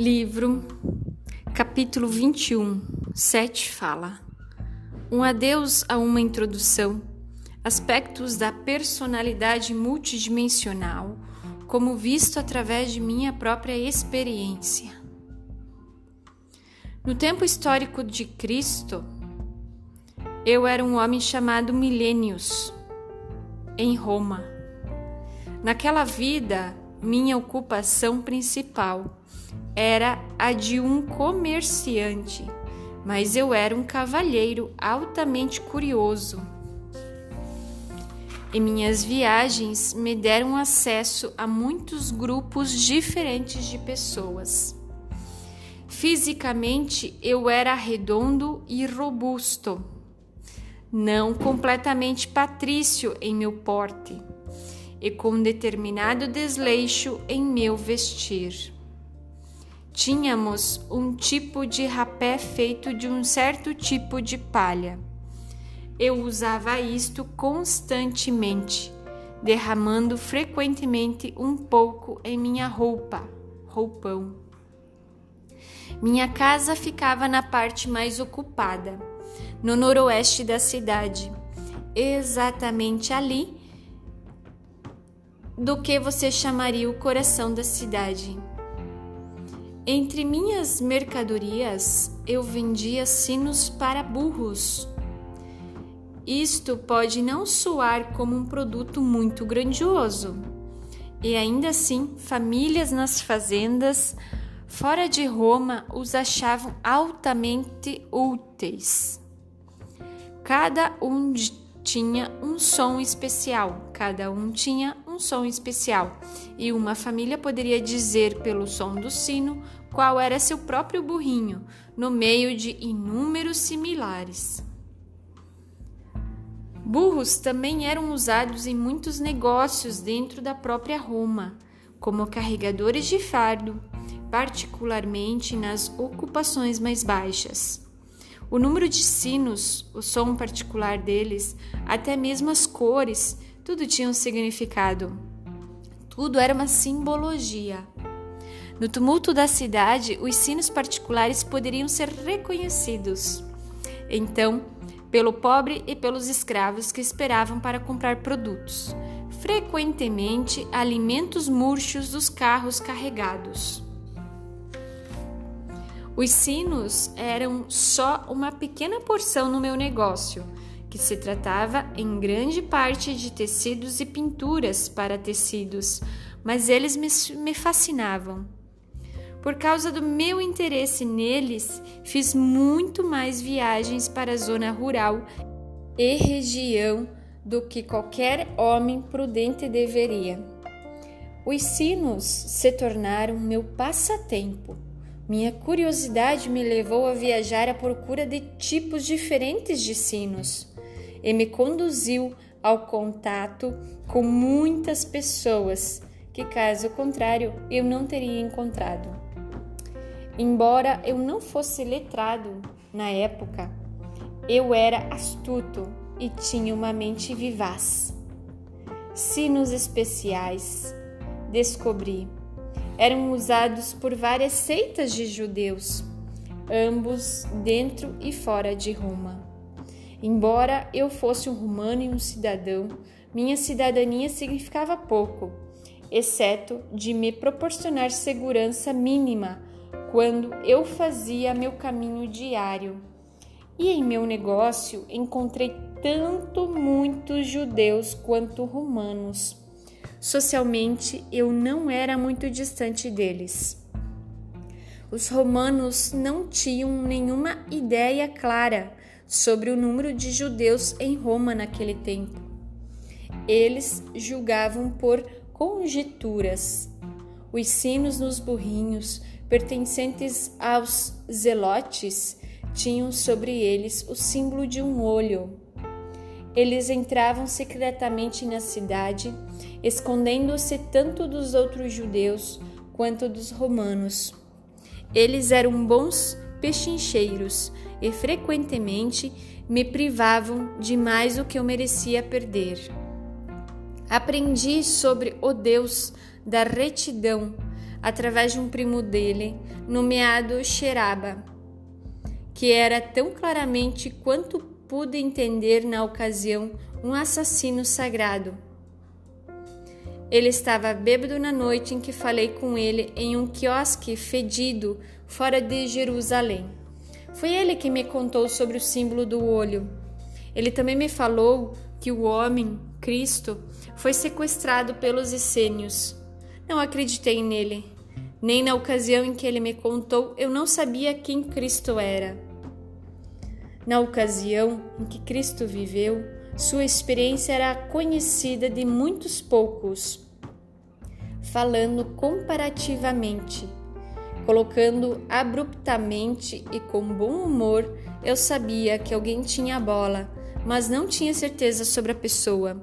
Livro, capítulo 21, 7 fala: Um adeus a uma introdução, aspectos da personalidade multidimensional, como visto através de minha própria experiência. No tempo histórico de Cristo, eu era um homem chamado Milênios, em Roma. Naquela vida, minha ocupação principal era a de um comerciante, mas eu era um cavalheiro altamente curioso. E minhas viagens me deram acesso a muitos grupos diferentes de pessoas. Fisicamente eu era redondo e robusto, não completamente patrício em meu porte e com determinado desleixo em meu vestir. Tínhamos um tipo de rapé feito de um certo tipo de palha. Eu usava isto constantemente, derramando frequentemente um pouco em minha roupa, roupão. Minha casa ficava na parte mais ocupada, no noroeste da cidade, exatamente ali do que você chamaria o coração da cidade. Entre minhas mercadorias, eu vendia sinos para burros. Isto pode não soar como um produto muito grandioso, e ainda assim, famílias nas fazendas fora de Roma os achavam altamente úteis. Cada um tinha um som especial, cada um tinha um som especial, e uma família poderia dizer pelo som do sino qual era seu próprio burrinho, no meio de inúmeros similares. Burros também eram usados em muitos negócios dentro da própria Roma, como carregadores de fardo, particularmente nas ocupações mais baixas. O número de sinos, o som particular deles, até mesmo as cores, tudo tinha um significado. Tudo era uma simbologia. No tumulto da cidade, os sinos particulares poderiam ser reconhecidos. Então, pelo pobre e pelos escravos que esperavam para comprar produtos, frequentemente alimentos murchos dos carros carregados. Os sinos eram só uma pequena porção no meu negócio, que se tratava em grande parte de tecidos e pinturas para tecidos, mas eles me, me fascinavam. Por causa do meu interesse neles, fiz muito mais viagens para a zona rural e região do que qualquer homem prudente deveria. Os sinos se tornaram meu passatempo minha curiosidade me levou a viajar à procura de tipos diferentes de sinos e me conduziu ao contato com muitas pessoas que, caso contrário, eu não teria encontrado. Embora eu não fosse letrado na época, eu era astuto e tinha uma mente vivaz. Sinos especiais descobri eram usados por várias seitas de judeus, ambos dentro e fora de Roma. Embora eu fosse um romano e um cidadão, minha cidadania significava pouco, exceto de me proporcionar segurança mínima quando eu fazia meu caminho diário. E em meu negócio encontrei tanto muitos judeus quanto romanos. Socialmente, eu não era muito distante deles. Os romanos não tinham nenhuma ideia clara sobre o número de judeus em Roma naquele tempo. Eles julgavam por conjecturas. Os sinos nos burrinhos, pertencentes aos zelotes, tinham sobre eles o símbolo de um olho. Eles entravam secretamente na cidade escondendo-se tanto dos outros judeus quanto dos romanos. Eles eram bons pechincheiros e frequentemente me privavam de mais o que eu merecia perder. Aprendi sobre o Deus da retidão através de um primo dele, nomeado Xeraba, que era tão claramente quanto pude entender na ocasião um assassino sagrado. Ele estava bêbado na noite em que falei com ele em um quiosque fedido fora de Jerusalém. Foi ele que me contou sobre o símbolo do olho. Ele também me falou que o homem, Cristo, foi sequestrado pelos essênios. Não acreditei nele. Nem na ocasião em que ele me contou, eu não sabia quem Cristo era. Na ocasião em que Cristo viveu, sua experiência era conhecida de muitos poucos. Falando comparativamente, colocando abruptamente e com bom humor, eu sabia que alguém tinha a bola, mas não tinha certeza sobre a pessoa.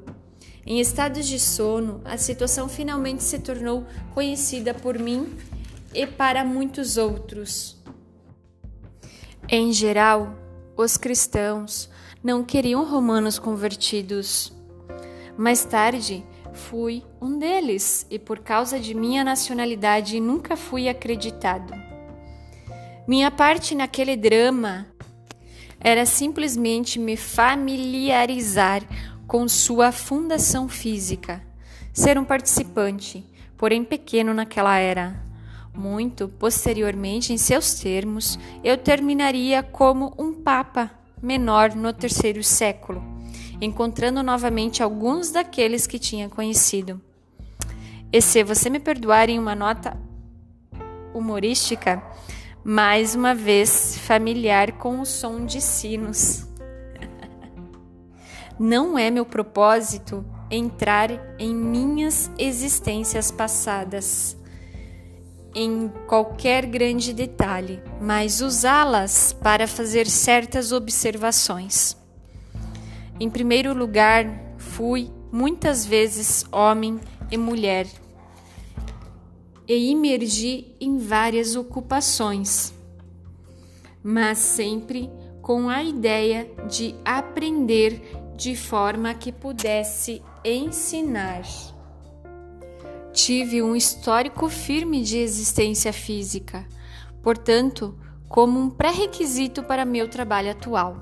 Em estados de sono, a situação finalmente se tornou conhecida por mim e para muitos outros. Em geral, os cristãos não queriam romanos convertidos. Mais tarde, fui um deles e por causa de minha nacionalidade nunca fui acreditado. Minha parte naquele drama era simplesmente me familiarizar com sua fundação física, ser um participante, porém pequeno naquela era. Muito posteriormente, em seus termos, eu terminaria como um papa menor no terceiro século, encontrando novamente alguns daqueles que tinha conhecido. E se você me perdoar em uma nota humorística, mais uma vez familiar com o som de sinos. Não é meu propósito entrar em minhas existências passadas, em qualquer grande detalhe, mas usá-las para fazer certas observações. Em primeiro lugar, fui muitas vezes homem e mulher e imergi em várias ocupações, mas sempre com a ideia de aprender de forma que pudesse ensinar. Tive um histórico firme de existência física, portanto, como um pré-requisito para meu trabalho atual.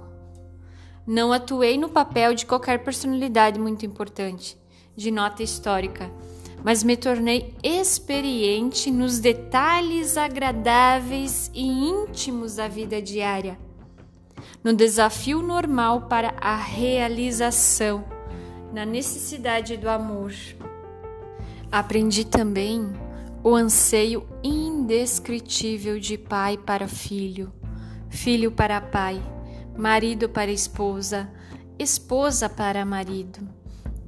Não atuei no papel de qualquer personalidade muito importante, de nota histórica, mas me tornei experiente nos detalhes agradáveis e íntimos da vida diária no desafio normal para a realização, na necessidade do amor. Aprendi também o anseio indescritível de pai para filho, filho para pai, marido para esposa, esposa para marido,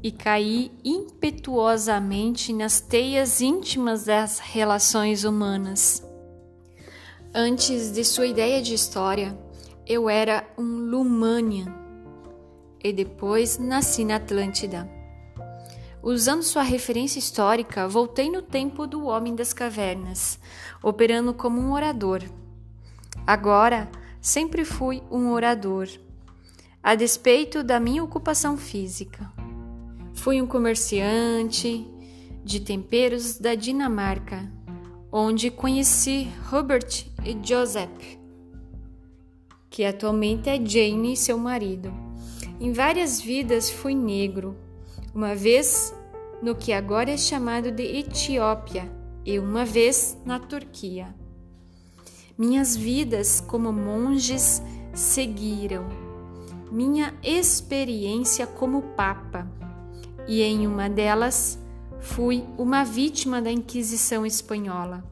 e caí impetuosamente nas teias íntimas das relações humanas. Antes de sua ideia de história, eu era um Lumanian e depois nasci na Atlântida. Usando sua referência histórica, voltei no tempo do Homem das Cavernas, operando como um orador. Agora, sempre fui um orador, a despeito da minha ocupação física. Fui um comerciante de temperos da Dinamarca, onde conheci Robert e Joseph que atualmente é Jane e seu marido. Em várias vidas fui negro, uma vez no que agora é chamado de Etiópia e uma vez na Turquia. Minhas vidas como monges seguiram minha experiência como papa, e em uma delas fui uma vítima da Inquisição espanhola.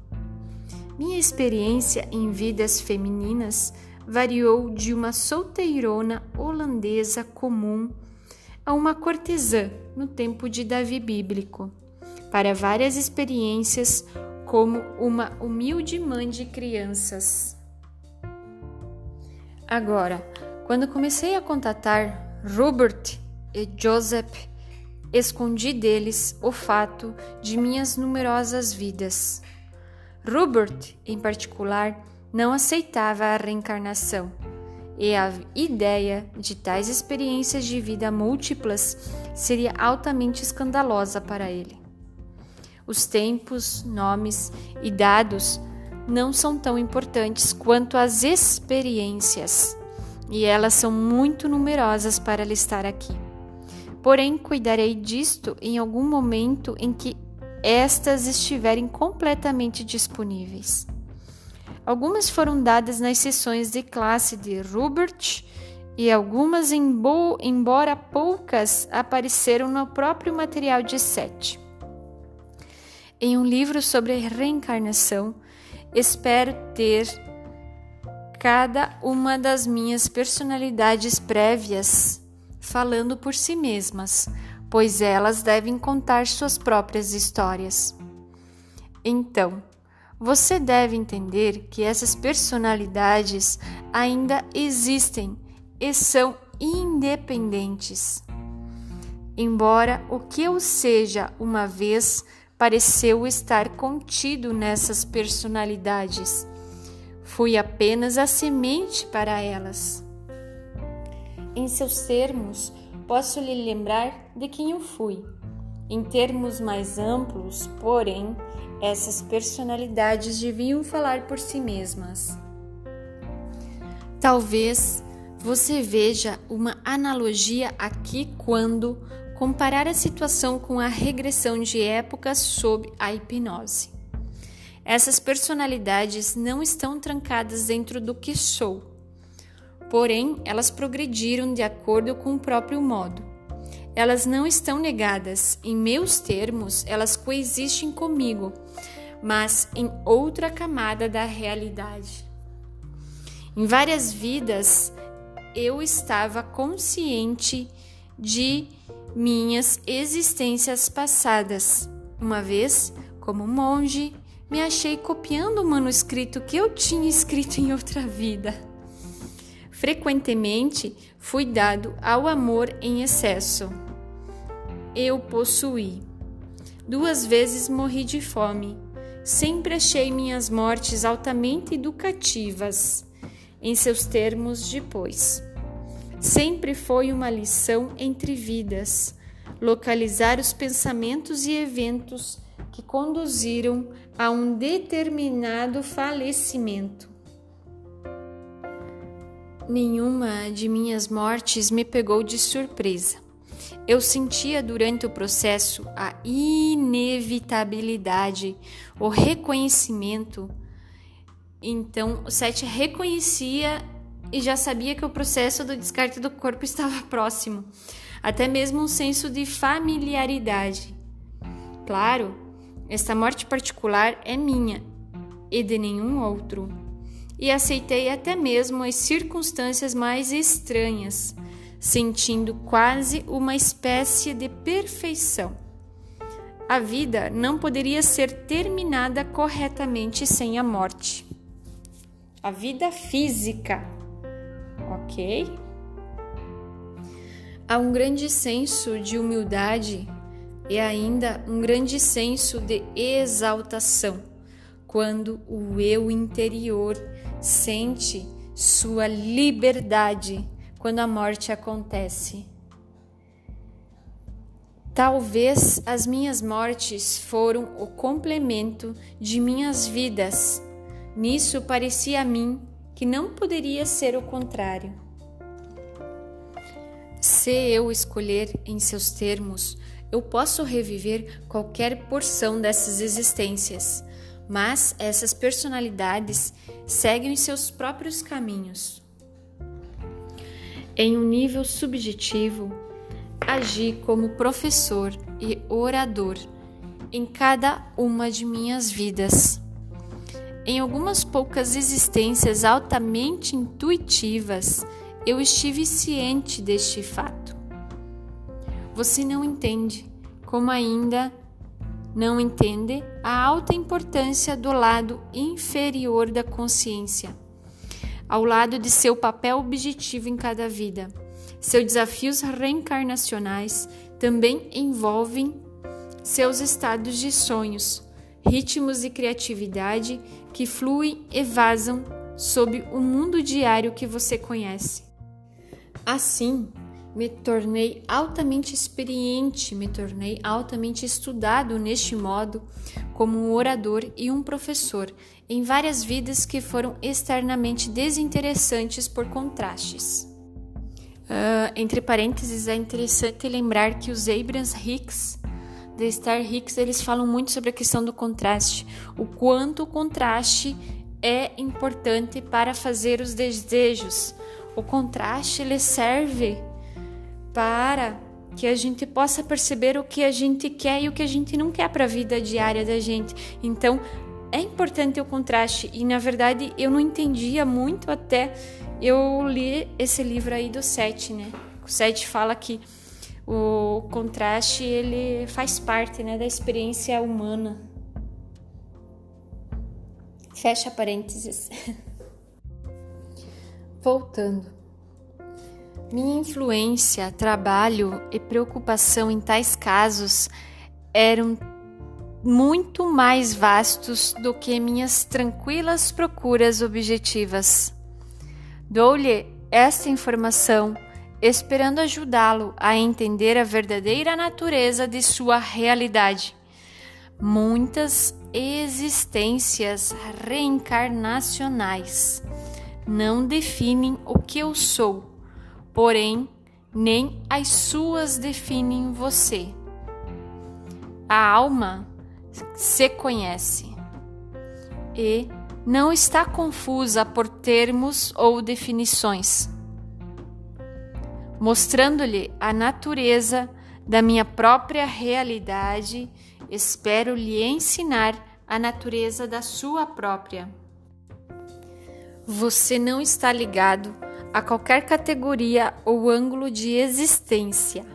Minha experiência em vidas femininas variou de uma solteirona holandesa comum a uma cortesã no tempo de Davi bíblico, para várias experiências como uma humilde mãe de crianças. Agora, quando comecei a contatar Robert e Joseph, escondi deles o fato de minhas numerosas vidas. Robert, em particular, não aceitava a reencarnação e a ideia de tais experiências de vida múltiplas seria altamente escandalosa para ele. Os tempos, nomes e dados não são tão importantes quanto as experiências, e elas são muito numerosas para listar aqui. Porém, cuidarei disto em algum momento em que estas estiverem completamente disponíveis. Algumas foram dadas nas sessões de classe de Rubert e algumas, embora poucas, apareceram no próprio material de Sete. Em um livro sobre reencarnação, espero ter cada uma das minhas personalidades prévias falando por si mesmas, pois elas devem contar suas próprias histórias. Então, você deve entender que essas personalidades ainda existem e são independentes. Embora o que eu seja uma vez pareceu estar contido nessas personalidades, fui apenas a semente para elas. Em seus termos, posso lhe lembrar de quem eu fui. Em termos mais amplos, porém, essas personalidades deviam falar por si mesmas. Talvez você veja uma analogia aqui quando comparar a situação com a regressão de épocas sob a hipnose. Essas personalidades não estão trancadas dentro do que sou, porém elas progrediram de acordo com o próprio modo. Elas não estão negadas, em meus termos, elas coexistem comigo, mas em outra camada da realidade. Em várias vidas, eu estava consciente de minhas existências passadas. Uma vez, como monge, me achei copiando o manuscrito que eu tinha escrito em outra vida. Frequentemente fui dado ao amor em excesso. Eu possuí. Duas vezes morri de fome. Sempre achei minhas mortes altamente educativas, em seus termos depois. Sempre foi uma lição entre vidas, localizar os pensamentos e eventos que conduziram a um determinado falecimento. Nenhuma de minhas mortes me pegou de surpresa. Eu sentia durante o processo a inevitabilidade, o reconhecimento. Então, o Sete reconhecia e já sabia que o processo do descarte do corpo estava próximo, até mesmo um senso de familiaridade. Claro, esta morte particular é minha e de nenhum outro, e aceitei até mesmo as circunstâncias mais estranhas, sentindo quase uma espécie de perfeição. A vida não poderia ser terminada corretamente sem a morte. A vida física ok? Há um grande senso de humildade e ainda um grande senso de exaltação quando o eu interior sente sua liberdade quando a morte acontece. Talvez as minhas mortes foram o complemento de minhas vidas. Nisso parecia a mim que não poderia ser o contrário. Se eu escolher em seus termos, eu posso reviver qualquer porção dessas existências, mas essas personalidades seguem seus próprios caminhos. Em um nível subjetivo, agi como professor e orador em cada uma de minhas vidas. Em algumas poucas existências altamente intuitivas, eu estive ciente deste fato. Você não entende, como ainda não entende a alta importância do lado inferior da consciência, ao lado de seu papel objetivo em cada vida. Seus desafios reencarnacionais também envolvem seus estados de sonhos, ritmos de criatividade que fluem e vazam sob o mundo diário que você conhece. Assim, me tornei altamente experiente, me tornei altamente estudado neste modo, como um orador e um professor, em várias vidas que foram externamente desinteressantes por contrastes. Uh, entre parênteses, é interessante lembrar que os Abrams Hicks, The Star Hicks, eles falam muito sobre a questão do contraste, o quanto o contraste é importante para fazer os desejos. O contraste ele serve para que a gente possa perceber o que a gente quer e o que a gente não quer para a vida diária da gente. Então, é importante o contraste e na verdade eu não entendia muito até eu li esse livro aí do Sete, né? O Sete fala que o contraste ele faz parte, né, da experiência humana. Fecha parênteses. Voltando. Minha influência, trabalho e preocupação em tais casos eram muito mais vastos do que minhas tranquilas procuras objetivas. Dou-lhe esta informação esperando ajudá-lo a entender a verdadeira natureza de sua realidade. Muitas existências reencarnacionais não definem o que eu sou porém nem as suas definem você. A alma se conhece e não está confusa por termos ou definições. Mostrando-lhe a natureza da minha própria realidade, espero lhe ensinar a natureza da sua própria. Você não está ligado a qualquer categoria ou ângulo de existência.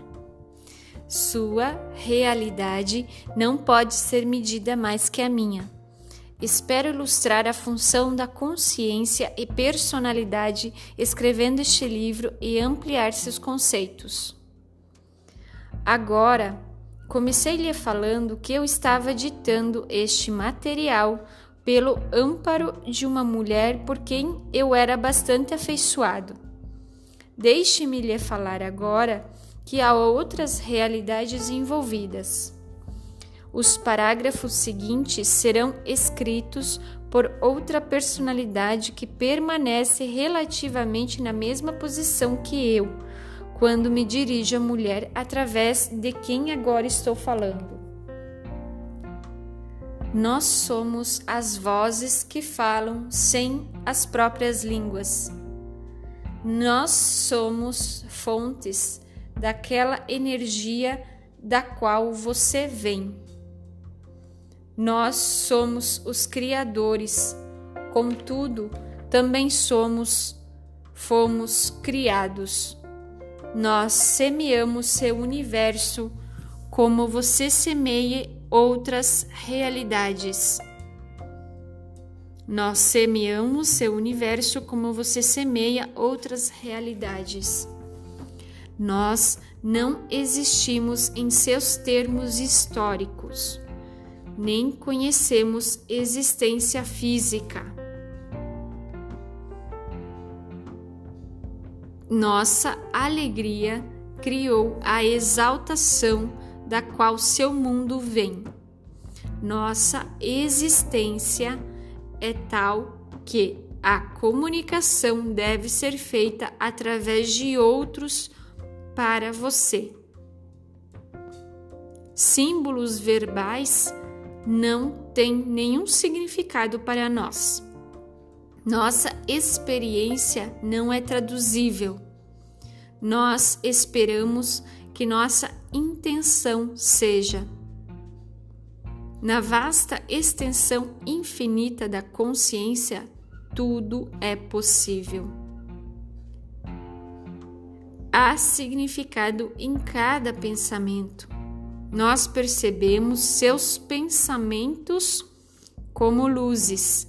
Sua realidade não pode ser medida mais que a minha. Espero ilustrar a função da consciência e personalidade escrevendo este livro e ampliar seus conceitos. Agora, comecei lhe falando que eu estava ditando este material pelo amparo de uma mulher por quem eu era bastante afeiçoado. Deixe-me lhe falar agora que há outras realidades envolvidas. Os parágrafos seguintes serão escritos por outra personalidade que permanece relativamente na mesma posição que eu, quando me dirijo à mulher através de quem agora estou falando. Nós somos as vozes que falam sem as próprias línguas. Nós somos fontes daquela energia da qual você vem. Nós somos os criadores, contudo, também somos, fomos criados. Nós semeamos seu universo como você semeia outras realidades. Nós semeamos seu universo como você semeia outras realidades. Nós não existimos em seus termos históricos, nem conhecemos existência física. Nossa alegria criou a exaltação da qual seu mundo vem. Nossa existência é tal que a comunicação deve ser feita através de outros para você. Símbolos verbais não têm nenhum significado para nós. Nossa experiência não é traduzível. Nós esperamos que nossa intenção seja. Na vasta extensão infinita da consciência, tudo é possível. Há significado em cada pensamento. Nós percebemos seus pensamentos como luzes.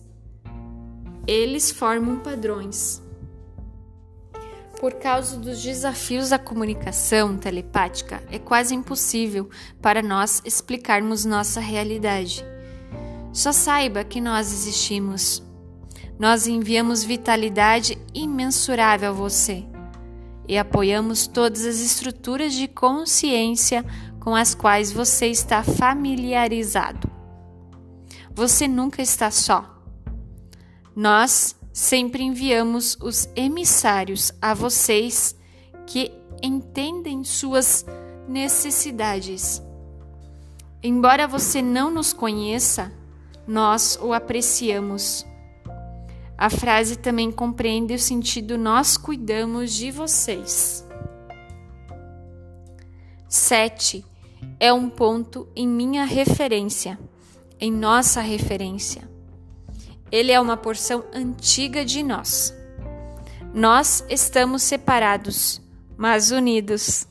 Eles formam padrões. Por causa dos desafios da comunicação telepática, é quase impossível para nós explicarmos nossa realidade. Só saiba que nós existimos. Nós enviamos vitalidade imensurável a você. E apoiamos todas as estruturas de consciência com as quais você está familiarizado. Você nunca está só. Nós sempre enviamos os emissários a vocês que entendem suas necessidades. Embora você não nos conheça, nós o apreciamos. A frase também compreende o sentido nós cuidamos de vocês. 7. É um ponto em minha referência, em nossa referência. Ele é uma porção antiga de nós. Nós estamos separados, mas unidos.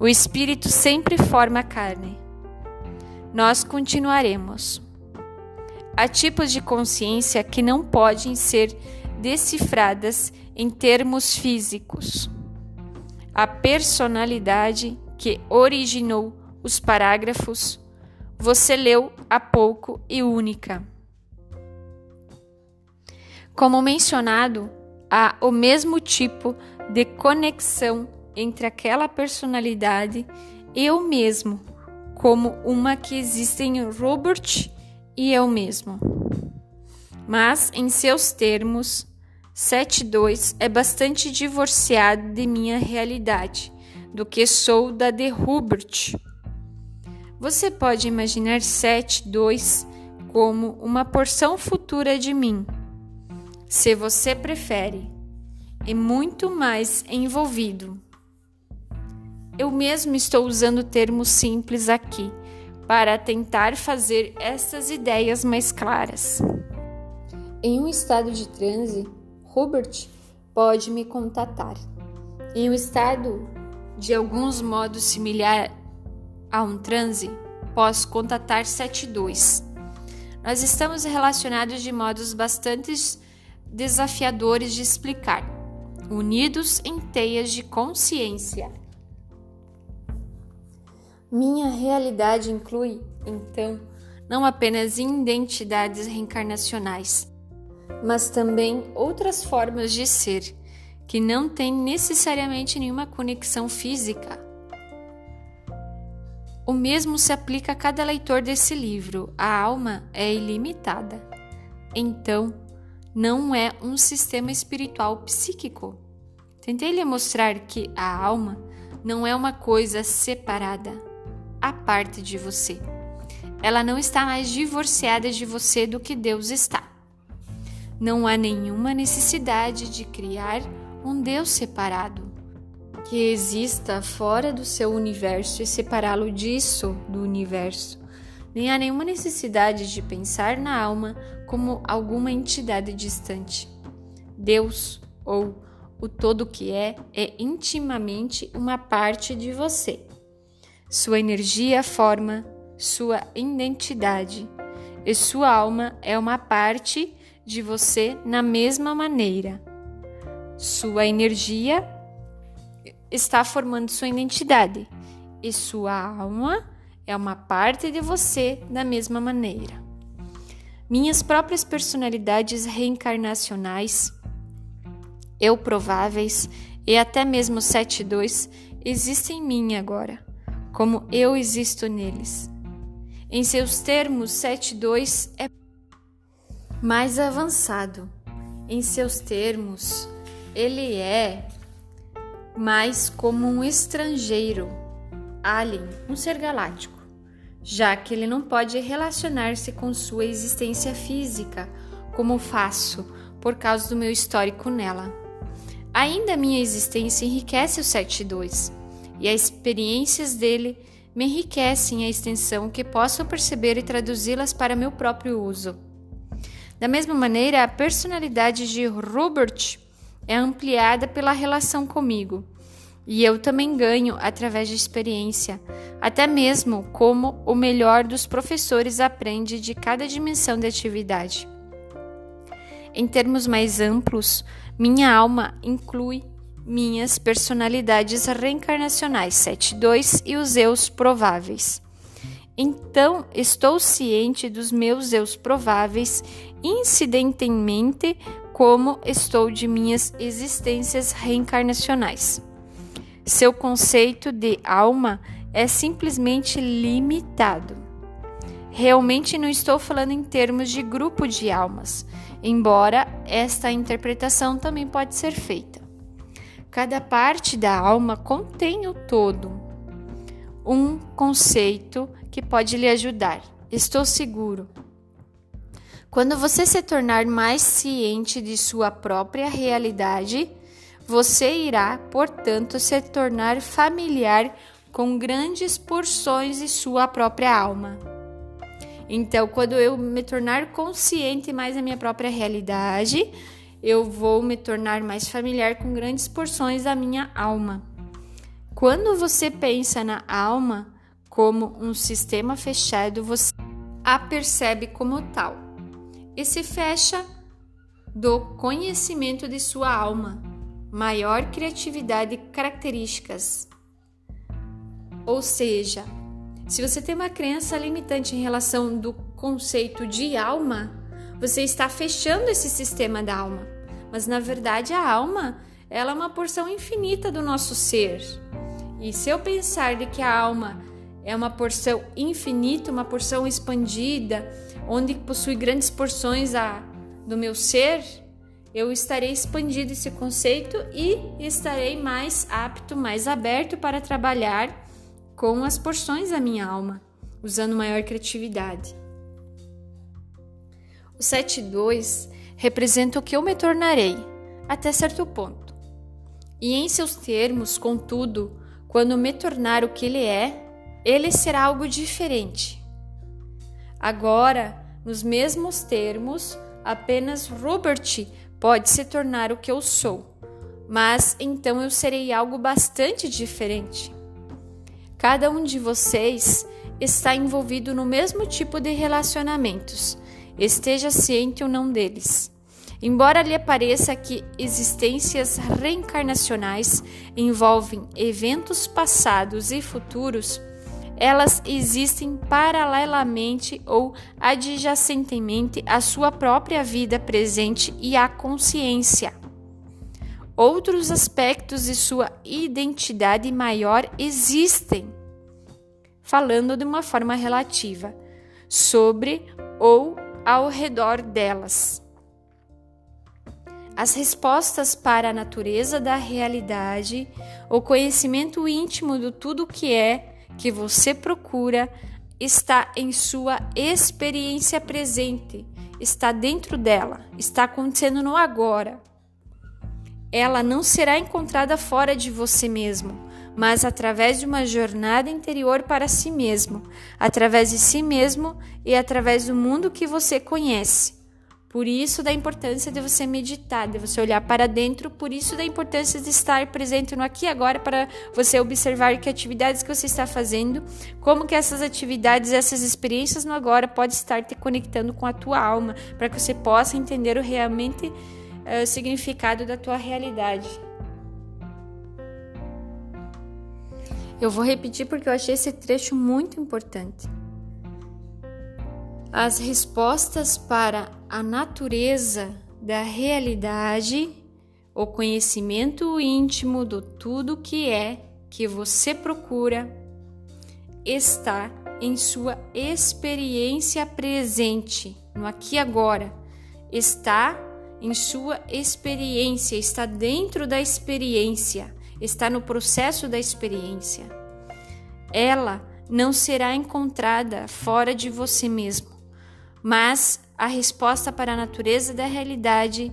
O Espírito sempre forma a carne. Nós continuaremos. Há tipos de consciência que não podem ser decifradas em termos físicos. A personalidade que originou os parágrafos você leu há pouco e única. Como mencionado, há o mesmo tipo de conexão entre aquela personalidade e eu mesmo, como uma que existe em Robert e eu mesmo. Mas, em seus termos, 7.2 é bastante divorciado de minha realidade do que sou da de Hubert. Você pode imaginar 7.2 como uma porção futura de mim, se você prefere, e muito mais envolvido. Eu mesmo estou usando termos simples aqui para tentar fazer essas ideias mais claras. Em um estado de transe, Hubert pode me contatar. Em um estado de alguns modos similar a um transe, posso contatar 72. Nós estamos relacionados de modos bastante desafiadores de explicar, unidos em teias de consciência. Minha realidade inclui, então, não apenas identidades reencarnacionais, mas também outras formas de ser que não têm necessariamente nenhuma conexão física. O mesmo se aplica a cada leitor desse livro. A alma é ilimitada. Então, não é um sistema espiritual psíquico. Tentei lhe mostrar que a alma não é uma coisa separada a parte de você. Ela não está mais divorciada de você do que Deus está. Não há nenhuma necessidade de criar um Deus separado, que exista fora do seu universo e separá-lo disso do universo. Nem há nenhuma necessidade de pensar na alma como alguma entidade distante. Deus, ou o todo que é, é intimamente uma parte de você. Sua energia forma sua identidade e sua alma é uma parte de você na mesma maneira. Sua energia está formando sua identidade e sua alma é uma parte de você da mesma maneira. Minhas próprias personalidades reencarnacionais, eu prováveis e até mesmo 7-2 existem em mim agora como eu existo neles. Em seus termos, 7.2 é mais avançado. Em seus termos, ele é mais como um estrangeiro, alien, um ser galáctico, já que ele não pode relacionar-se com sua existência física, como faço por causa do meu histórico nela. Ainda minha existência enriquece o 72 e as experiências dele me enriquecem a extensão que posso perceber e traduzi-las para meu próprio uso. Da mesma maneira, a personalidade de Robert é ampliada pela relação comigo, e eu também ganho através de experiência, até mesmo como o melhor dos professores aprende de cada dimensão de atividade. Em termos mais amplos, minha alma inclui minhas personalidades reencarnacionais 72 e os eus prováveis. Então, estou ciente dos meus eus prováveis, incidentalmente, como estou de minhas existências reencarnacionais. Seu conceito de alma é simplesmente limitado. Realmente não estou falando em termos de grupo de almas, embora esta interpretação também pode ser feita. Cada parte da alma contém o todo, um conceito que pode lhe ajudar. Estou seguro. Quando você se tornar mais ciente de sua própria realidade, você irá, portanto, se tornar familiar com grandes porções de sua própria alma. Então, quando eu me tornar consciente mais da minha própria realidade, eu vou me tornar mais familiar com grandes porções da minha alma. Quando você pensa na alma como um sistema fechado, você a percebe como tal e se fecha do conhecimento de sua alma, maior criatividade e características. Ou seja, se você tem uma crença limitante em relação do conceito de alma, você está fechando esse sistema da alma. Mas na verdade a alma, ela é uma porção infinita do nosso ser. E se eu pensar de que a alma é uma porção infinita, uma porção expandida, onde possui grandes porções a, do meu ser, eu estarei expandido esse conceito e estarei mais apto, mais aberto para trabalhar com as porções da minha alma, usando maior criatividade. O 7.2 representa o que eu me tornarei, até certo ponto. E em seus termos, contudo, quando me tornar o que ele é, ele será algo diferente. Agora, nos mesmos termos, apenas Robert pode se tornar o que eu sou, mas então eu serei algo bastante diferente. Cada um de vocês está envolvido no mesmo tipo de relacionamentos, esteja ciente ou não deles. Embora lhe pareça que existências reencarnacionais envolvem eventos passados e futuros, elas existem paralelamente ou adjacentemente à sua própria vida presente e à consciência. Outros aspectos de sua identidade maior existem, falando de uma forma relativa, sobre ou ao redor delas. As respostas para a natureza da realidade, o conhecimento íntimo do tudo que é, que você procura, está em sua experiência presente, está dentro dela, está acontecendo no agora. Ela não será encontrada fora de você mesmo, mas através de uma jornada interior para si mesmo, através de si mesmo e através do mundo que você conhece. Por isso da importância de você meditar, de você olhar para dentro, por isso da importância de estar presente no aqui e agora para você observar que atividades que você está fazendo, como que essas atividades, essas experiências no agora pode estar te conectando com a tua alma, para que você possa entender o realmente uh, significado da tua realidade. Eu vou repetir porque eu achei esse trecho muito importante. As respostas para a natureza da realidade, o conhecimento íntimo do tudo que é que você procura, está em sua experiência presente, no aqui e agora. Está em sua experiência, está dentro da experiência, está no processo da experiência. Ela não será encontrada fora de você mesmo mas a resposta para a natureza da realidade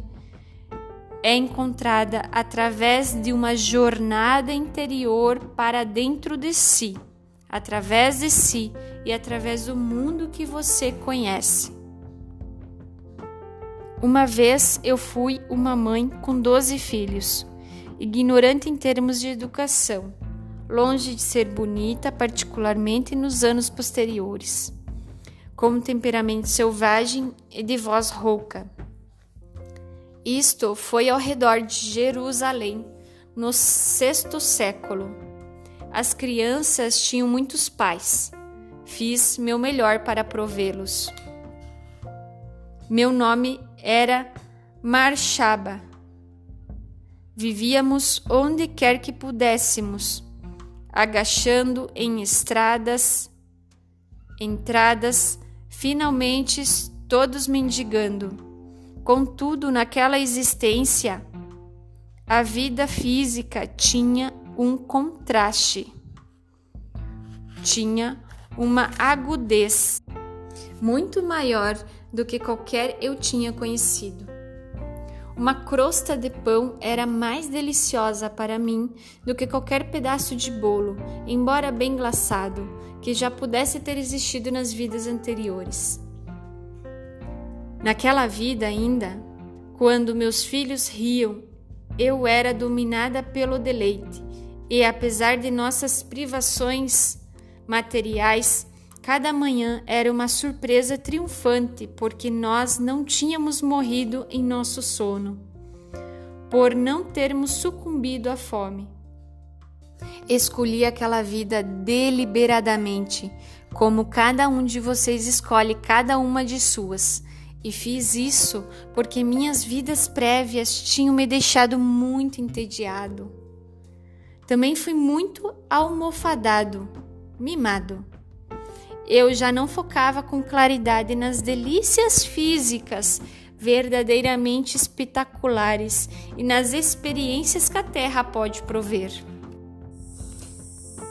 é encontrada através de uma jornada interior para dentro de si, através de si e através do mundo que você conhece. Uma vez eu fui uma mãe com 12 filhos, ignorante em termos de educação, longe de ser bonita, particularmente nos anos posteriores com temperamento selvagem e de voz rouca. Isto foi ao redor de Jerusalém, no sexto século. As crianças tinham muitos pais. Fiz meu melhor para provê-los. Meu nome era Marchaba. Vivíamos onde quer que pudéssemos, agachando em estradas, entradas, finalmente todos mendigando. Contudo, naquela existência, a vida física tinha um contraste, tinha uma agudez muito maior do que qualquer eu tinha conhecido. Uma crosta de pão era mais deliciosa para mim do que qualquer pedaço de bolo, embora bem glaçado, que já pudesse ter existido nas vidas anteriores. Naquela vida ainda, quando meus filhos riam, eu era dominada pelo deleite, e apesar de nossas privações materiais, Cada manhã era uma surpresa triunfante, porque nós não tínhamos morrido em nosso sono, por não termos sucumbido à fome. Escolhi aquela vida deliberadamente, como cada um de vocês escolhe cada uma de suas. E fiz isso porque minhas vidas prévias tinham me deixado muito entediado. Também fui muito almofadado, mimado eu já não focava com claridade nas delícias físicas verdadeiramente espetaculares e nas experiências que a Terra pode prover.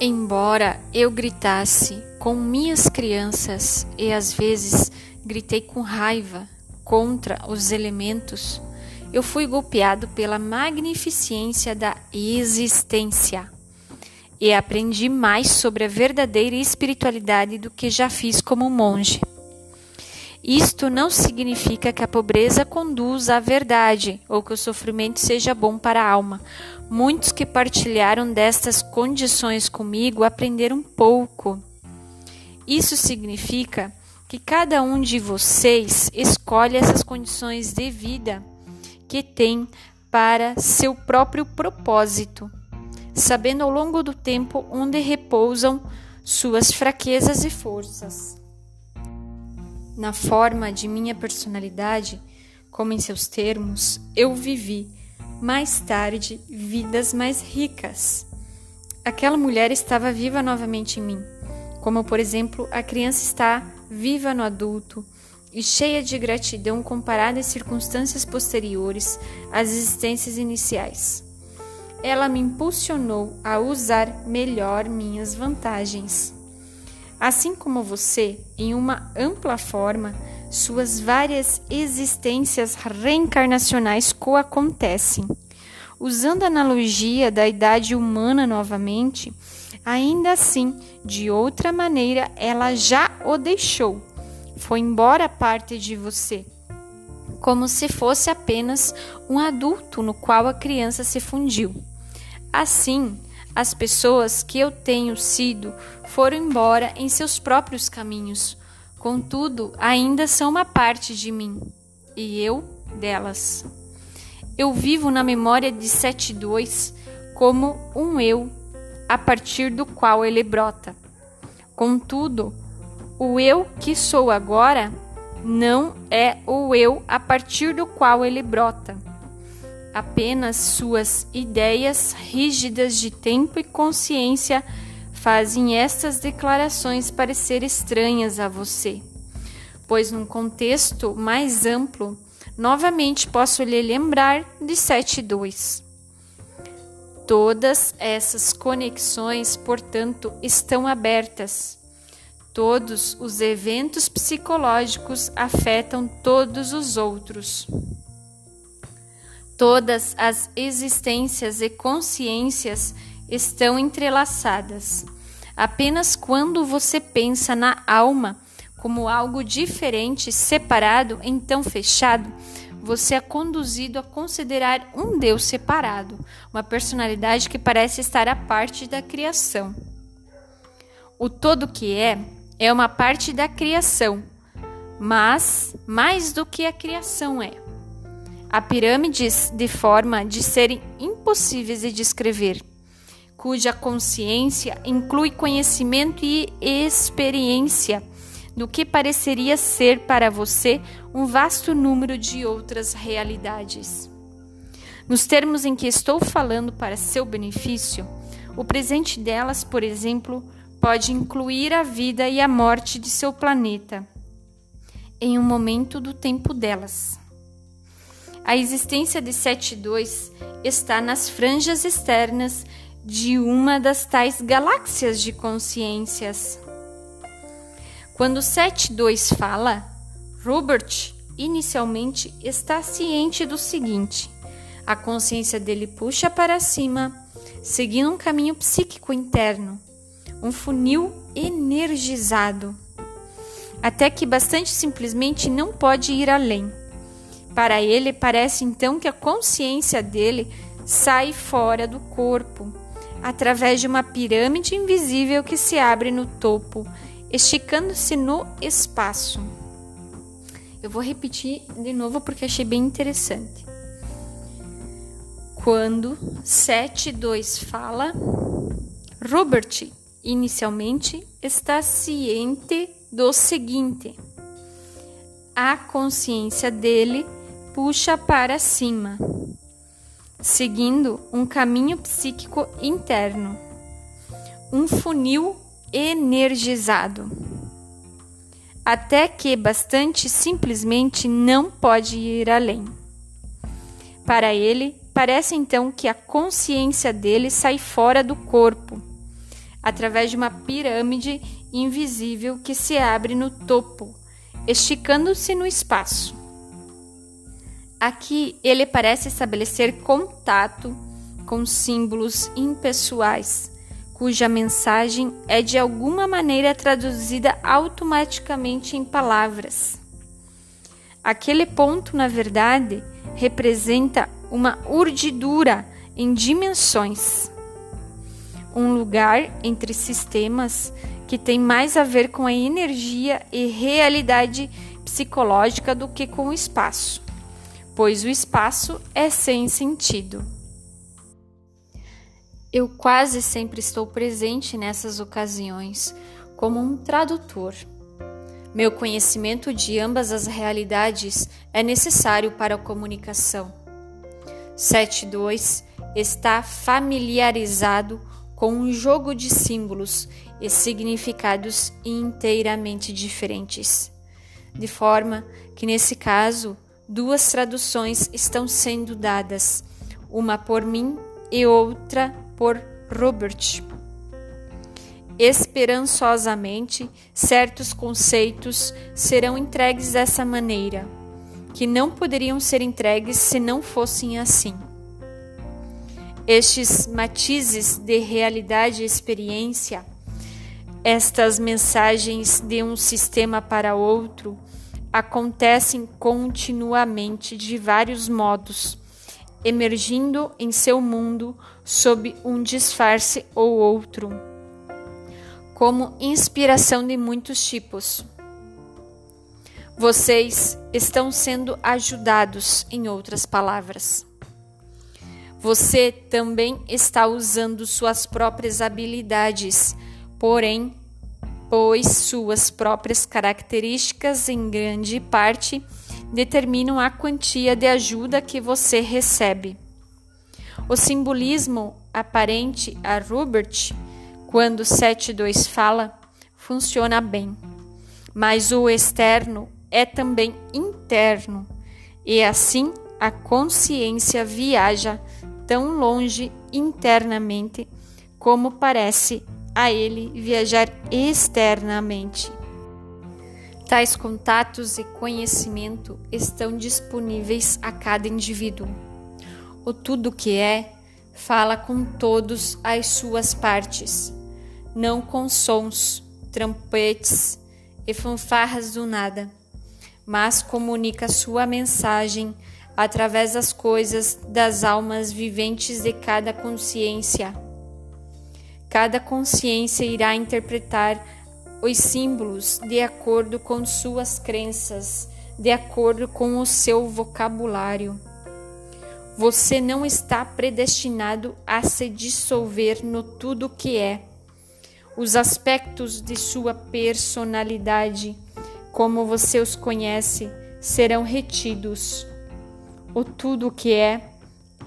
Embora eu gritasse com minhas crianças e às vezes gritei com raiva contra os elementos, eu fui golpeado pela magnificência da existência e aprendi mais sobre a verdadeira espiritualidade do que já fiz como monge. Isto não significa que a pobreza conduza à verdade ou que o sofrimento seja bom para a alma. Muitos que partilharam destas condições comigo aprenderam pouco. Isso significa que cada um de vocês escolhe essas condições de vida que tem para seu próprio propósito sabendo ao longo do tempo onde repousam suas fraquezas e forças. Na forma de minha personalidade, como em seus termos, eu vivi, mais tarde, vidas mais ricas. Aquela mulher estava viva novamente em mim, como por exemplo a criança está viva no adulto e cheia de gratidão comparada às circunstâncias posteriores às existências iniciais ela me impulsionou a usar melhor minhas vantagens. Assim como você, em uma ampla forma, suas várias existências reencarnacionais coacontecem. Usando a analogia da idade humana novamente, ainda assim, de outra maneira, ela já o deixou. Foi embora parte de você, como se fosse apenas um adulto no qual a criança se fundiu. Assim, as pessoas que eu tenho sido foram embora em seus próprios caminhos, contudo, ainda são uma parte de mim e eu delas. Eu vivo na memória de 72 como um eu a partir do qual ele brota. Contudo, o eu que sou agora não é o eu a partir do qual ele brota Apenas suas ideias rígidas de tempo e consciência fazem estas declarações parecer estranhas a você, pois num contexto mais amplo, novamente posso lhe lembrar de 7.2. Todas essas conexões, portanto, estão abertas. Todos os eventos psicológicos afetam todos os outros. Todas as existências e consciências estão entrelaçadas. Apenas quando você pensa na alma como algo diferente, separado, então fechado, você é conduzido a considerar um Deus separado, uma personalidade que parece estar à parte da criação. O todo que é, é uma parte da criação, mas mais do que a criação é a pirâmides de forma de serem impossíveis de descrever, cuja consciência inclui conhecimento e experiência do que pareceria ser para você um vasto número de outras realidades. Nos termos em que estou falando para seu benefício, o presente delas, por exemplo, pode incluir a vida e a morte de seu planeta em um momento do tempo delas. A existência de 7.2 está nas franjas externas de uma das tais galáxias de consciências. Quando 7.2 fala, Robert inicialmente está ciente do seguinte: a consciência dele puxa para cima, seguindo um caminho psíquico interno, um funil energizado até que bastante simplesmente não pode ir além. Para ele, parece então que a consciência dele sai fora do corpo, através de uma pirâmide invisível que se abre no topo, esticando-se no espaço. Eu vou repetir de novo porque achei bem interessante. Quando 7.2 fala, Robert inicialmente está ciente do seguinte: a consciência dele puxa para cima, seguindo um caminho psíquico interno, um funil energizado, até que bastante simplesmente não pode ir além. Para ele, parece então que a consciência dele sai fora do corpo, através de uma pirâmide invisível que se abre no topo, esticando-se no espaço. Aqui ele parece estabelecer contato com símbolos impessoais, cuja mensagem é de alguma maneira traduzida automaticamente em palavras. Aquele ponto, na verdade, representa uma urdidura em dimensões, um lugar entre sistemas que tem mais a ver com a energia e realidade psicológica do que com o espaço, pois o espaço é sem sentido. Eu quase sempre estou presente nessas ocasiões como um tradutor. Meu conhecimento de ambas as realidades é necessário para a comunicação. 7.2 está familiarizado com um jogo de símbolos e significados inteiramente diferentes. De forma que, nesse caso, duas traduções estão sendo dadas, uma por mim e outra por Robert. Esperançosamente, certos conceitos serão entregues dessa maneira, que não poderiam ser entregues se não fossem assim. Estes matizes de realidade e experiência estas mensagens de um sistema para outro acontecem continuamente de vários modos, emergindo em seu mundo sob um disfarce ou outro, como inspiração de muitos tipos. Vocês estão sendo ajudados, em outras palavras. Você também está usando suas próprias habilidades porém, pois suas próprias características, em grande parte, determinam a quantia de ajuda que você recebe. O simbolismo aparente a Rupert, quando 7.2 fala, funciona bem, mas o externo é também interno, e assim a consciência viaja tão longe internamente como parece a ele viajar externamente. Tais contatos e conhecimento estão disponíveis a cada indivíduo. O tudo que é fala com todos as suas partes, não com sons, trompetes e fanfarras do nada, mas comunica sua mensagem através das coisas das almas viventes de cada consciência Cada consciência irá interpretar os símbolos de acordo com suas crenças, de acordo com o seu vocabulário. Você não está predestinado a se dissolver no tudo que é. Os aspectos de sua personalidade, como você os conhece, serão retidos. O tudo que é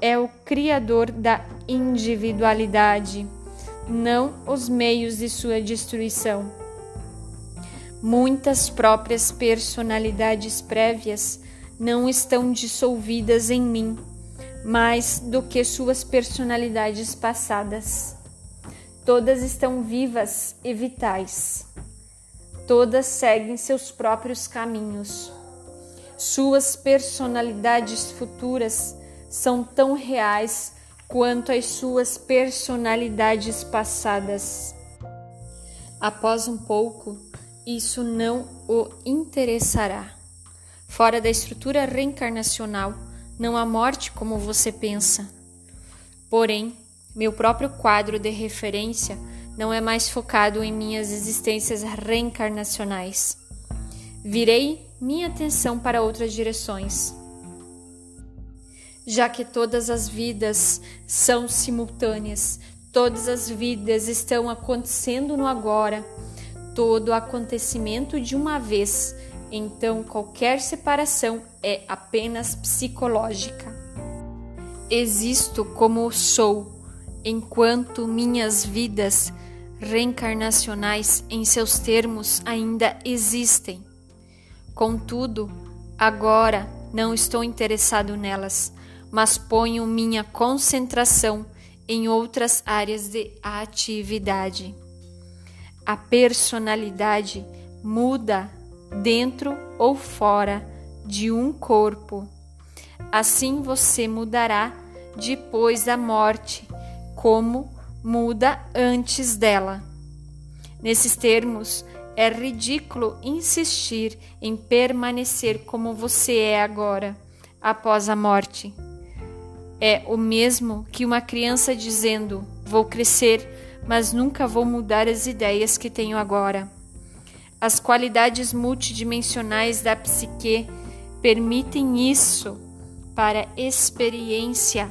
é o criador da individualidade, não os meios de sua destruição. Muitas próprias personalidades prévias não estão dissolvidas em mim, mais do que suas personalidades passadas. Todas estão vivas e vitais. Todas seguem seus próprios caminhos. Suas personalidades futuras são tão reais quanto as suas personalidades passadas. Após um pouco, isso não o interessará. Fora da estrutura reencarnacional, não há morte como você pensa. Porém, meu próprio quadro de referência não é mais focado em minhas existências reencarnacionais. Virei minha atenção para outras direções já que todas as vidas são simultâneas, todas as vidas estão acontecendo no agora, todo acontecimento de uma vez, então qualquer separação é apenas psicológica. Existo como sou, enquanto minhas vidas reencarnacionais em seus termos ainda existem. Contudo, agora não estou interessado nelas mas ponho minha concentração em outras áreas de atividade. A personalidade muda dentro ou fora de um corpo. Assim você mudará depois da morte, como muda antes dela. Nesses termos, é ridículo insistir em permanecer como você é agora, após a morte é o mesmo que uma criança dizendo: Vou crescer, mas nunca vou mudar as ideias que tenho agora. As qualidades multidimensionais da psique permitem isso para experiência,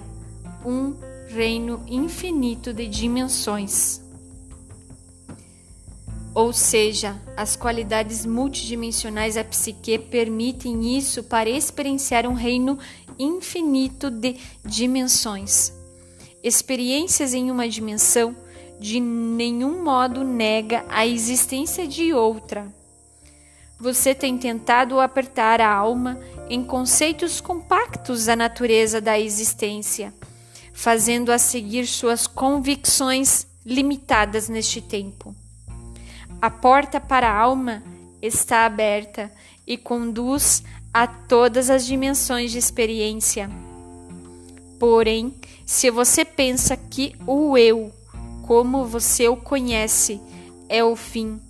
um reino infinito de dimensões. Ou seja, as qualidades multidimensionais da psique permitem isso para experienciar um reino infinito de dimensões. Experiências em uma dimensão de nenhum modo nega a existência de outra. Você tem tentado apertar a alma em conceitos compactos da natureza da existência, fazendo-a seguir suas convicções limitadas neste tempo. A porta para a alma está aberta e conduz a todas as dimensões de experiência. Porém, se você pensa que o eu, como você o conhece, é o fim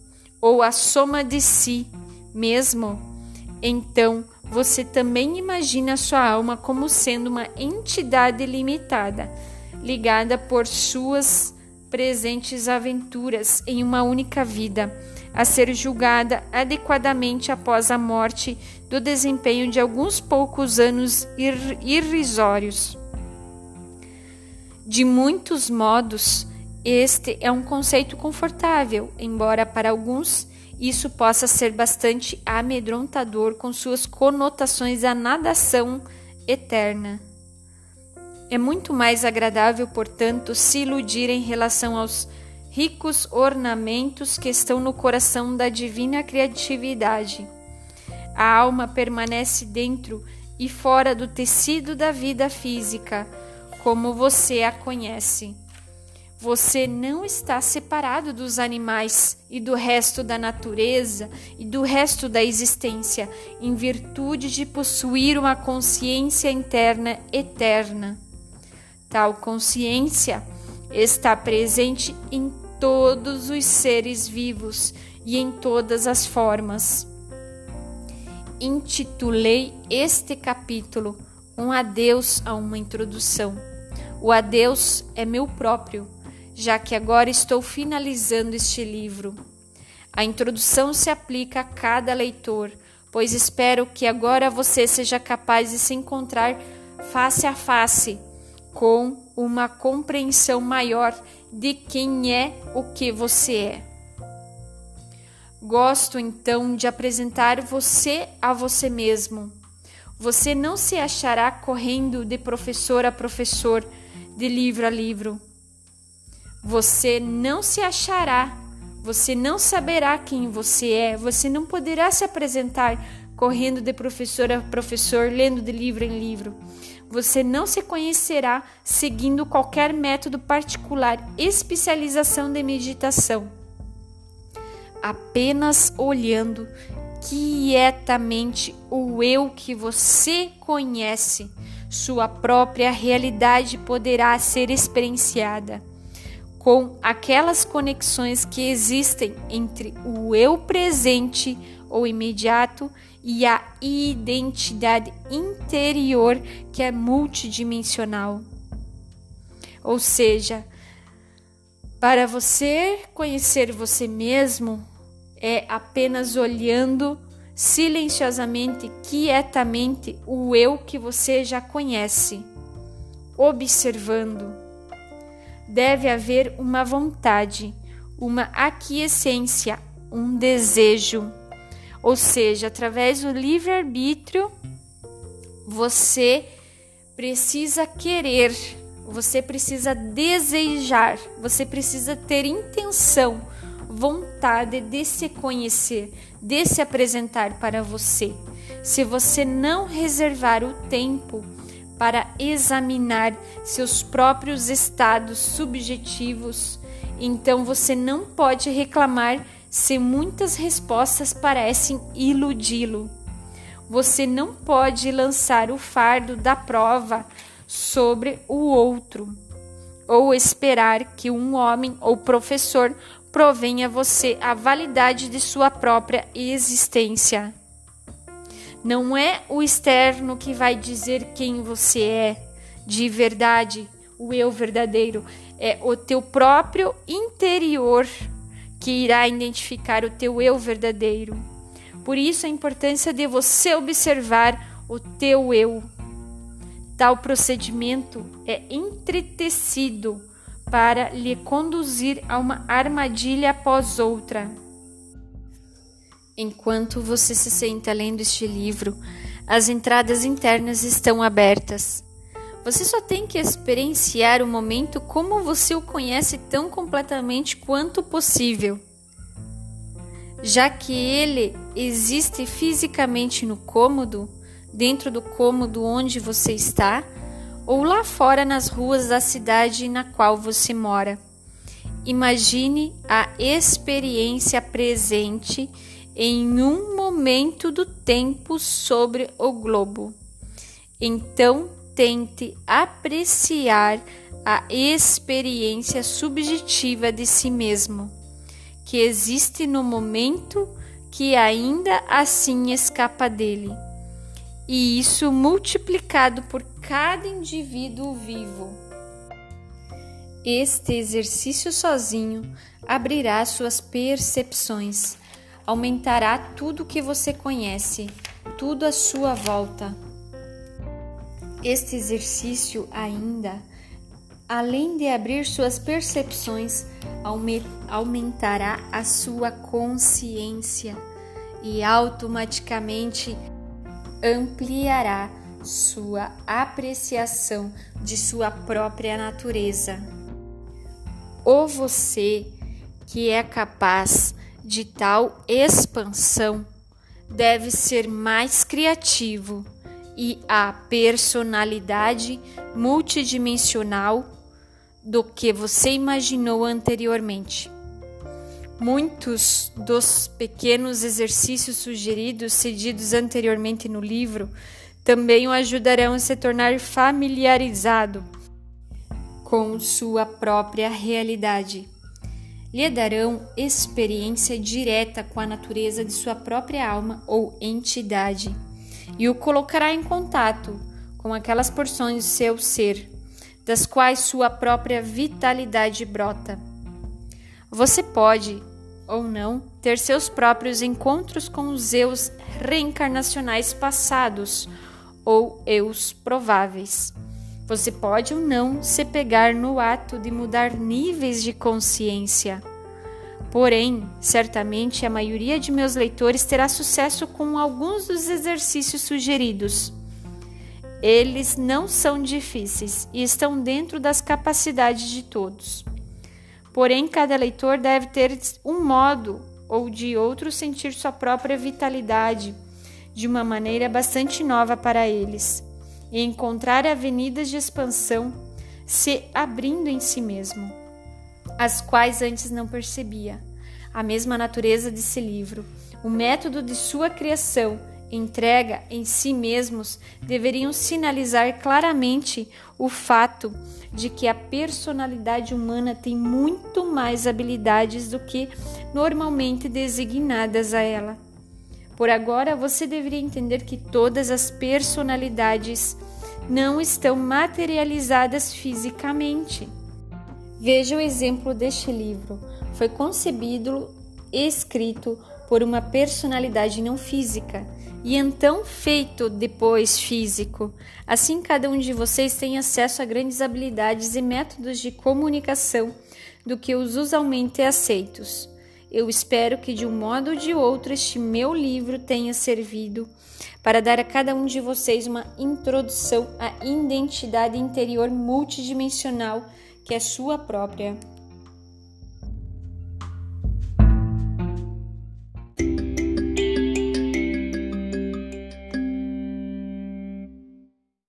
ou a soma de si mesmo, então você também imagina sua alma como sendo uma entidade limitada, ligada por suas presentes aventuras em uma única vida a ser julgada adequadamente após a morte do desempenho de alguns poucos anos ir irrisórios. De muitos modos, este é um conceito confortável, embora para alguns isso possa ser bastante amedrontador com suas conotações à nadação eterna. É muito mais agradável, portanto, se iludir em relação aos ricos ornamentos que estão no coração da divina criatividade. A alma permanece dentro e fora do tecido da vida física, como você a conhece. Você não está separado dos animais e do resto da natureza e do resto da existência, em virtude de possuir uma consciência interna eterna. Tal consciência está presente em todos os seres vivos e em todas as formas. Intitulei este capítulo Um Adeus a uma Introdução. O adeus é meu próprio, já que agora estou finalizando este livro. A introdução se aplica a cada leitor, pois espero que agora você seja capaz de se encontrar face a face com uma compreensão maior de quem é o que você é. Gosto então de apresentar você a você mesmo. Você não se achará correndo de professor a professor, de livro a livro. Você não se achará, você não saberá quem você é, você não poderá se apresentar correndo de professor a professor, lendo de livro em livro. Você não se conhecerá seguindo qualquer método particular, especialização de meditação. Apenas olhando quietamente o eu que você conhece, sua própria realidade poderá ser experienciada com aquelas conexões que existem entre o eu presente ou imediato e a identidade interior que é multidimensional. Ou seja, para você conhecer você mesmo, é apenas olhando silenciosamente, quietamente o eu que você já conhece, observando. Deve haver uma vontade, uma aquiescência, um desejo. Ou seja, através do livre-arbítrio, você precisa querer, você precisa desejar, você precisa ter intenção vontade de se conhecer, de se apresentar para você. Se você não reservar o tempo para examinar seus próprios estados subjetivos, então você não pode reclamar se muitas respostas parecem iludi-lo. Você não pode lançar o fardo da prova sobre o outro, ou esperar que um homem ou professor provém a você a validade de sua própria existência. Não é o externo que vai dizer quem você é de verdade, o eu verdadeiro, é o teu próprio interior que irá identificar o teu eu verdadeiro. Por isso a importância de você observar o teu eu. Tal procedimento é entretecido para lhe conduzir a uma armadilha após outra. Enquanto você se senta lendo este livro, as entradas internas estão abertas. Você só tem que experienciar o momento como você o conhece tão completamente quanto possível. Já que ele existe fisicamente no cômodo, dentro do cômodo onde você está, ou lá fora nas ruas da cidade na qual você mora. Imagine a experiência presente em um momento do tempo sobre o globo. Então, tente apreciar a experiência subjetiva de si mesmo, que existe no momento que ainda assim escapa dele e isso multiplicado por cada indivíduo vivo. Este exercício sozinho abrirá suas percepções, aumentará tudo que você conhece, tudo à sua volta. Este exercício ainda, além de abrir suas percepções, aumentará a sua consciência e automaticamente ampliará sua apreciação de sua própria natureza. O você que é capaz de tal expansão deve ser mais criativo e a personalidade multidimensional do que você imaginou anteriormente. Muitos dos pequenos exercícios sugeridos, cedidos anteriormente no livro, também o ajudarão a se tornar familiarizado com sua própria realidade. Lhe darão experiência direta com a natureza de sua própria alma ou entidade e o colocará em contato com aquelas porções de seu ser, das quais sua própria vitalidade brota. Você pode ou não, ter seus próprios encontros com os eus reencarnacionais passados ou eus prováveis. Você pode ou não se pegar no ato de mudar níveis de consciência. Porém, certamente a maioria de meus leitores terá sucesso com alguns dos exercícios sugeridos. Eles não são difíceis e estão dentro das capacidades de todos. Porém, cada leitor deve ter um modo ou de outro sentir sua própria vitalidade de uma maneira bastante nova para eles e encontrar avenidas de expansão se abrindo em si mesmo, as quais antes não percebia. A mesma natureza desse livro, o método de sua criação, entrega em si mesmos deveriam sinalizar claramente o fato de que a personalidade humana tem muito mais habilidades do que normalmente designadas a ela. Por agora, você deveria entender que todas as personalidades não estão materializadas fisicamente. Veja o exemplo deste livro. Foi concebido e escrito por uma personalidade não física e então feito depois físico. Assim, cada um de vocês tem acesso a grandes habilidades e métodos de comunicação do que os usualmente aceitos. Eu espero que de um modo ou de outro este meu livro tenha servido para dar a cada um de vocês uma introdução à identidade interior multidimensional que é sua própria.